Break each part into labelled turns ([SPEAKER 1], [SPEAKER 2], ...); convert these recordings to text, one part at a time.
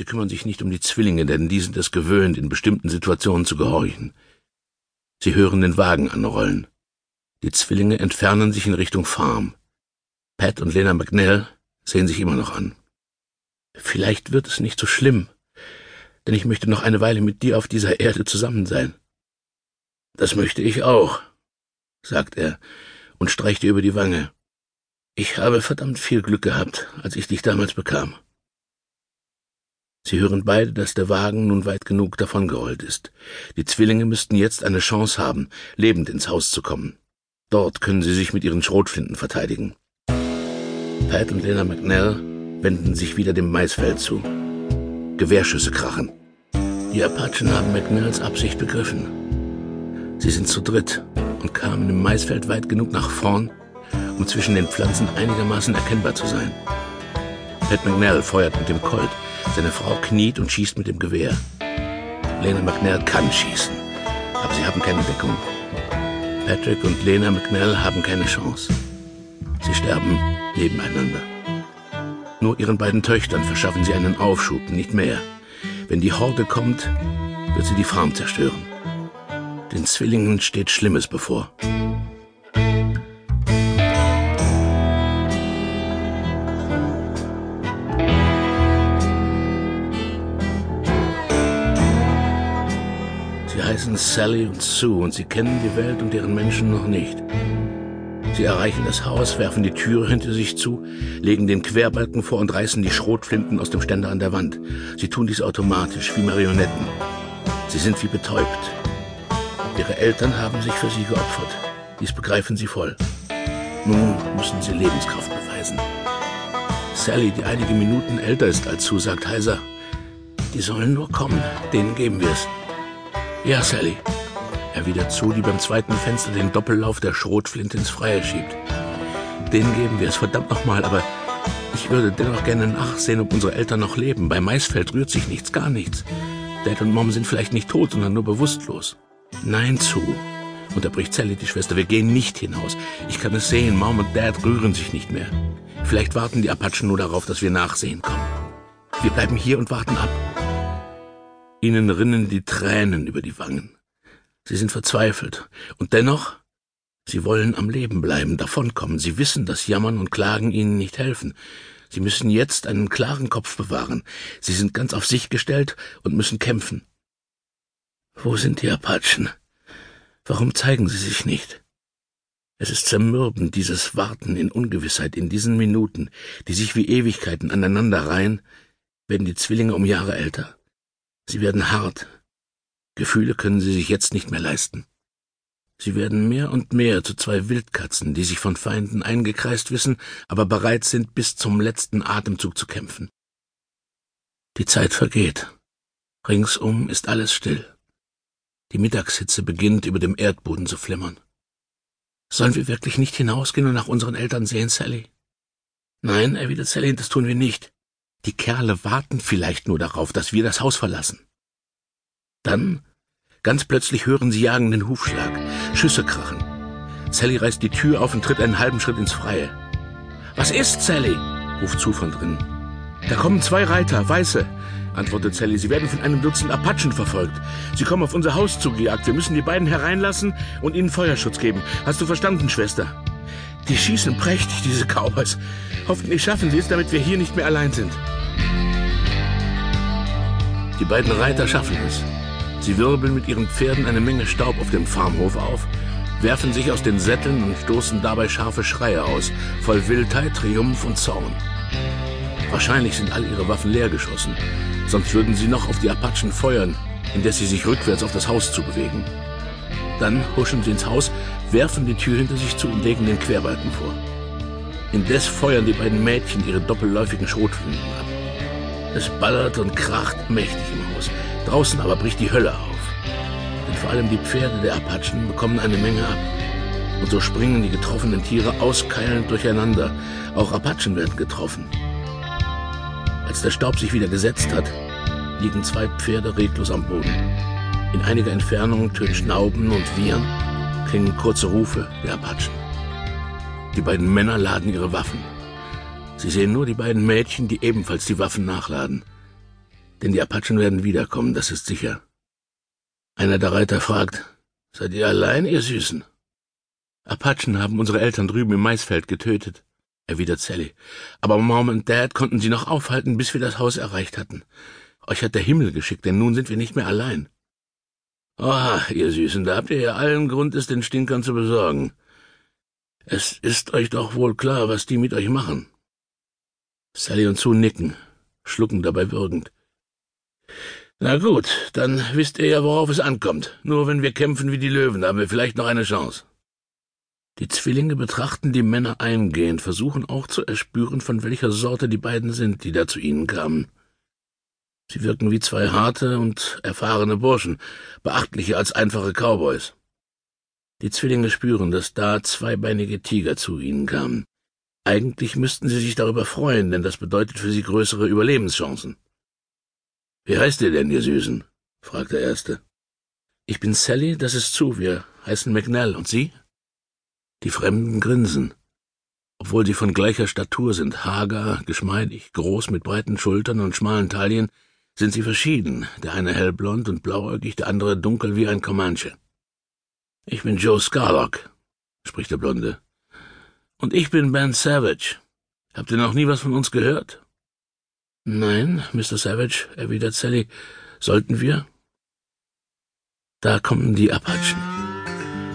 [SPEAKER 1] Sie kümmern sich nicht um die Zwillinge, denn die sind es gewöhnt, in bestimmten Situationen zu gehorchen. Sie hören den Wagen anrollen. Die Zwillinge entfernen sich in Richtung Farm. Pat und Lena McNell sehen sich immer noch an. Vielleicht wird es nicht so schlimm, denn ich möchte noch eine Weile mit dir auf dieser Erde zusammen sein. Das möchte ich auch, sagt er und streicht ihr über die Wange. Ich habe verdammt viel Glück gehabt, als ich dich damals bekam. Sie hören beide, dass der Wagen nun weit genug davongerollt ist. Die Zwillinge müssten jetzt eine Chance haben, lebend ins Haus zu kommen. Dort können sie sich mit ihren Schrotflinten verteidigen. Pat und Lena McNell wenden sich wieder dem Maisfeld zu. Gewehrschüsse krachen. Die Apachen haben McNells Absicht begriffen. Sie sind zu dritt und kamen im Maisfeld weit genug nach vorn, um zwischen den Pflanzen einigermaßen erkennbar zu sein. Pat McNell feuert mit dem Colt, seine Frau kniet und schießt mit dem Gewehr. Lena McNell kann schießen, aber sie haben keine Deckung. Patrick und Lena McNell haben keine Chance. Sie sterben nebeneinander. Nur ihren beiden Töchtern verschaffen sie einen Aufschub, nicht mehr. Wenn die Horde kommt, wird sie die Farm zerstören. Den Zwillingen steht Schlimmes bevor. Sie heißen Sally und Sue und sie kennen die Welt und deren Menschen noch nicht. Sie erreichen das Haus, werfen die Türe hinter sich zu, legen den Querbalken vor und reißen die Schrotflinten aus dem Ständer an der Wand. Sie tun dies automatisch, wie Marionetten. Sie sind wie betäubt. Ihre Eltern haben sich für sie geopfert. Dies begreifen sie voll. Nun müssen sie Lebenskraft beweisen. Sally, die einige Minuten älter ist als Sue, sagt heiser, die sollen nur kommen, denen geben wir es. Ja, Sally, erwidert zu, die beim zweiten Fenster den Doppellauf der Schrotflinte ins Freie schiebt. Den geben wir es verdammt nochmal, aber ich würde dennoch gerne nachsehen, ob unsere Eltern noch leben. Bei Maisfeld rührt sich nichts, gar nichts. Dad und Mom sind vielleicht nicht tot, sondern nur bewusstlos. Nein, zu, unterbricht Sally die Schwester. Wir gehen nicht hinaus. Ich kann es sehen, Mom und Dad rühren sich nicht mehr. Vielleicht warten die Apachen nur darauf, dass wir nachsehen kommen. Wir bleiben hier und warten ab. Ihnen rinnen die Tränen über die Wangen. Sie sind verzweifelt. Und dennoch, Sie wollen am Leben bleiben, davonkommen. Sie wissen, dass Jammern und Klagen Ihnen nicht helfen. Sie müssen jetzt einen klaren Kopf bewahren. Sie sind ganz auf sich gestellt und müssen kämpfen. Wo sind die Apachen? Warum zeigen sie sich nicht? Es ist zermürbend, dieses Warten in Ungewissheit, in diesen Minuten, die sich wie Ewigkeiten aneinanderreihen, werden die Zwillinge um Jahre älter. Sie werden hart, Gefühle können sie sich jetzt nicht mehr leisten. Sie werden mehr und mehr zu zwei Wildkatzen, die sich von Feinden eingekreist wissen, aber bereit sind, bis zum letzten Atemzug zu kämpfen. Die Zeit vergeht. Ringsum ist alles still. Die Mittagshitze beginnt über dem Erdboden zu flimmern. Sollen wir wirklich nicht hinausgehen und nach unseren Eltern sehen, Sally? Nein, erwidert Sally, das tun wir nicht. Die Kerle warten vielleicht nur darauf, dass wir das Haus verlassen. Dann Ganz plötzlich hören sie jagenden Hufschlag. Schüsse krachen. Sally reißt die Tür auf und tritt einen halben Schritt ins Freie. Was ist, Sally? ruft Sue von drinnen. Da kommen zwei Reiter, Weiße, antwortet Sally. Sie werden von einem Dutzend Apachen verfolgt. Sie kommen auf unser Haus zugejagt. Wir müssen die beiden hereinlassen und ihnen Feuerschutz geben. Hast du verstanden, Schwester? Die schießen prächtig, diese Cowboys. Hoffentlich schaffen sie es, damit wir hier nicht mehr allein sind. Die beiden Reiter schaffen es. Sie wirbeln mit ihren Pferden eine Menge Staub auf dem Farmhof auf, werfen sich aus den Sätteln und stoßen dabei scharfe Schreie aus, voll Wildheit, Triumph und Zorn. Wahrscheinlich sind all ihre Waffen leergeschossen, sonst würden sie noch auf die Apachen feuern, indes sie sich rückwärts auf das Haus zubewegen. Dann huschen sie ins Haus, werfen die Tür hinter sich zu und legen den Querbalken vor. Indes feuern die beiden Mädchen ihre doppelläufigen Schrotflinten ab. Es ballert und kracht mächtig im Haus. Draußen aber bricht die Hölle auf. Denn vor allem die Pferde der Apachen bekommen eine Menge ab. Und so springen die getroffenen Tiere auskeilend durcheinander. Auch Apachen werden getroffen. Als der Staub sich wieder gesetzt hat, liegen zwei Pferde reglos am Boden. In einiger Entfernung tönen Schnauben und Wiehern, klingen kurze Rufe der Apachen. Die beiden Männer laden ihre Waffen. Sie sehen nur die beiden Mädchen, die ebenfalls die Waffen nachladen. Denn die Apachen werden wiederkommen, das ist sicher. Einer der Reiter fragt, Seid ihr allein, ihr Süßen? Apachen haben unsere Eltern drüben im Maisfeld getötet, erwidert Sally. Aber Mom und Dad konnten sie noch aufhalten, bis wir das Haus erreicht hatten. Euch hat der Himmel geschickt, denn nun sind wir nicht mehr allein. Ah, ihr Süßen, da habt ihr ja allen Grund, es den Stinkern zu besorgen. Es ist euch doch wohl klar, was die mit euch machen. Sally und Sue nicken, schlucken dabei würgend. Na gut, dann wisst ihr ja, worauf es ankommt. Nur wenn wir kämpfen wie die Löwen, haben wir vielleicht noch eine Chance. Die Zwillinge betrachten die Männer eingehend, versuchen auch zu erspüren, von welcher Sorte die beiden sind, die da zu ihnen kamen. Sie wirken wie zwei harte und erfahrene Burschen, beachtlicher als einfache Cowboys. Die Zwillinge spüren, dass da zweibeinige Tiger zu ihnen kamen. Eigentlich müssten sie sich darüber freuen, denn das bedeutet für sie größere Überlebenschancen. Wie heißt ihr denn, ihr Süßen? fragt der Erste. Ich bin Sally, das ist zu, wir heißen McNell. Und Sie? Die Fremden grinsen. Obwohl sie von gleicher Statur sind, hager, geschmeidig, groß mit breiten Schultern und schmalen Taillen, sind sie verschieden, der eine hellblond und blauäugig, der andere dunkel wie ein Comanche. Ich bin Joe Scarlock, spricht der Blonde. Und ich bin Ben Savage. Habt ihr noch nie was von uns gehört? Nein, Mr. Savage, erwidert Sally. Sollten wir? Da kommen die Apachen.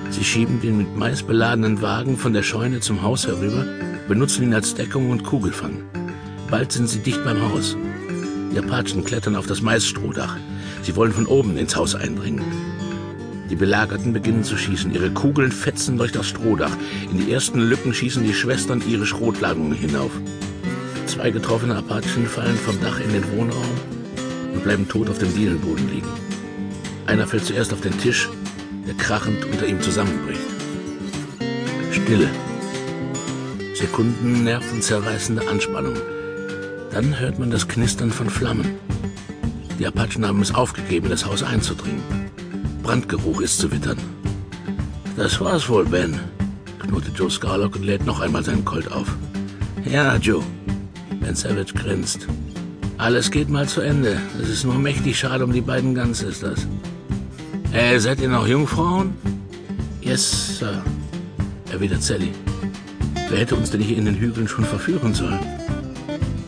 [SPEAKER 1] Sie schieben den mit Mais beladenen Wagen von der Scheune zum Haus herüber, benutzen ihn als Deckung und Kugelfang. Bald sind sie dicht beim Haus. Die Apachen klettern auf das Maisstrohdach. Sie wollen von oben ins Haus eindringen. Die Belagerten beginnen zu schießen. Ihre Kugeln fetzen durch das Strohdach. In die ersten Lücken schießen die Schwestern ihre Schrotladungen hinauf. Zwei getroffene Apachen fallen vom Dach in den Wohnraum und bleiben tot auf dem Dielenboden liegen. Einer fällt zuerst auf den Tisch, der krachend unter ihm zusammenbricht. Stille. Sekunden nervenzerreißende Anspannung. Dann hört man das Knistern von Flammen. Die Apachen haben es aufgegeben, das Haus einzudringen. Brandgeruch ist zu wittern. Das war's wohl, Ben, knurrte Joe Scarlock und lädt noch einmal seinen Colt auf. Ja, Joe, Ben Savage grinst. Alles geht mal zu Ende. Es ist nur mächtig schade um die beiden Gunsisters. Äh, seid ihr noch Jungfrauen? Yes, Sir, erwidert Sally. Wer hätte uns denn hier in den Hügeln schon verführen sollen?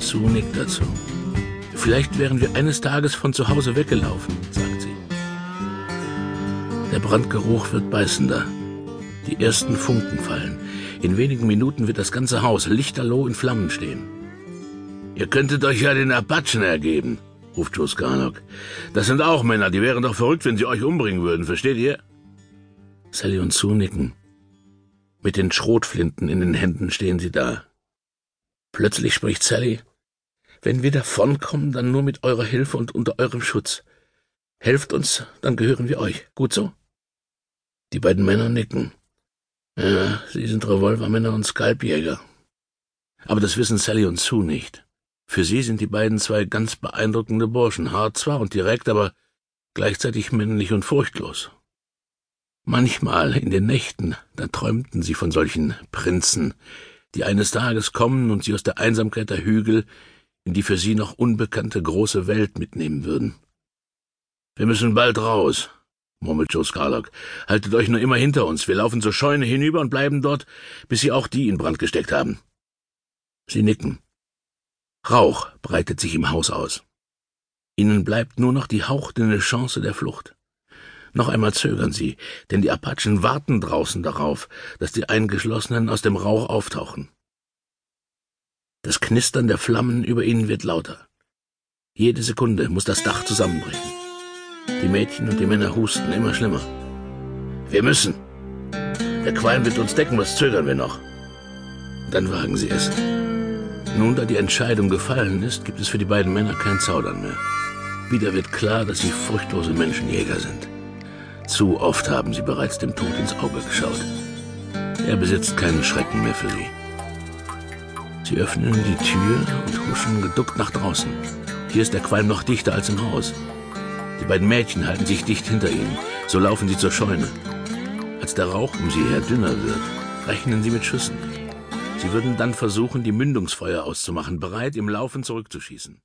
[SPEAKER 1] Sue nickt dazu. Vielleicht wären wir eines Tages von zu Hause weggelaufen, sagt sie. Der Brandgeruch wird beißender. Die ersten Funken fallen. In wenigen Minuten wird das ganze Haus lichterloh in Flammen stehen. Ihr könntet euch ja den Apachen ergeben, ruft Joe Scarlock. Das sind auch Männer, die wären doch verrückt, wenn sie euch umbringen würden, versteht ihr? Sally und Sue nicken. Mit den Schrotflinten in den Händen stehen sie da. Plötzlich spricht Sally. Wenn wir davonkommen, dann nur mit eurer Hilfe und unter eurem Schutz. Helft uns, dann gehören wir euch. Gut so? Die beiden Männer nicken. Ja, sie sind Revolvermänner und Skalpjäger. Aber das wissen Sally und Sue nicht. Für sie sind die beiden zwei ganz beeindruckende Burschen, hart zwar und direkt, aber gleichzeitig männlich und furchtlos. Manchmal in den Nächten, da träumten sie von solchen Prinzen, die eines Tages kommen und sie aus der Einsamkeit der Hügel in die für sie noch unbekannte große Welt mitnehmen würden. Wir müssen bald raus, murmelt Joe Scarlock. Haltet euch nur immer hinter uns. Wir laufen zur Scheune hinüber und bleiben dort, bis sie auch die in Brand gesteckt haben. Sie nicken. Rauch breitet sich im Haus aus. Ihnen bleibt nur noch die hauchdünne Chance der Flucht. Noch einmal zögern sie, denn die Apachen warten draußen darauf, dass die Eingeschlossenen aus dem Rauch auftauchen. Das Knistern der Flammen über ihnen wird lauter. Jede Sekunde muss das Dach zusammenbrechen. Die Mädchen und die Männer husten immer schlimmer. Wir müssen. Der Qualm wird uns decken, was zögern wir noch? Dann wagen sie es. Nun, da die Entscheidung gefallen ist, gibt es für die beiden Männer kein Zaudern mehr. Wieder wird klar, dass sie furchtlose Menschenjäger sind. Zu oft haben sie bereits dem Tod ins Auge geschaut. Er besitzt keinen Schrecken mehr für sie. Sie öffnen die Tür und huschen geduckt nach draußen. Hier ist der Qualm noch dichter als im Haus. Die beiden Mädchen halten sich dicht hinter ihnen. So laufen sie zur Scheune. Als der Rauch um sie her dünner wird, rechnen sie mit Schüssen. Sie würden dann versuchen, die Mündungsfeuer auszumachen, bereit, im Laufen zurückzuschießen.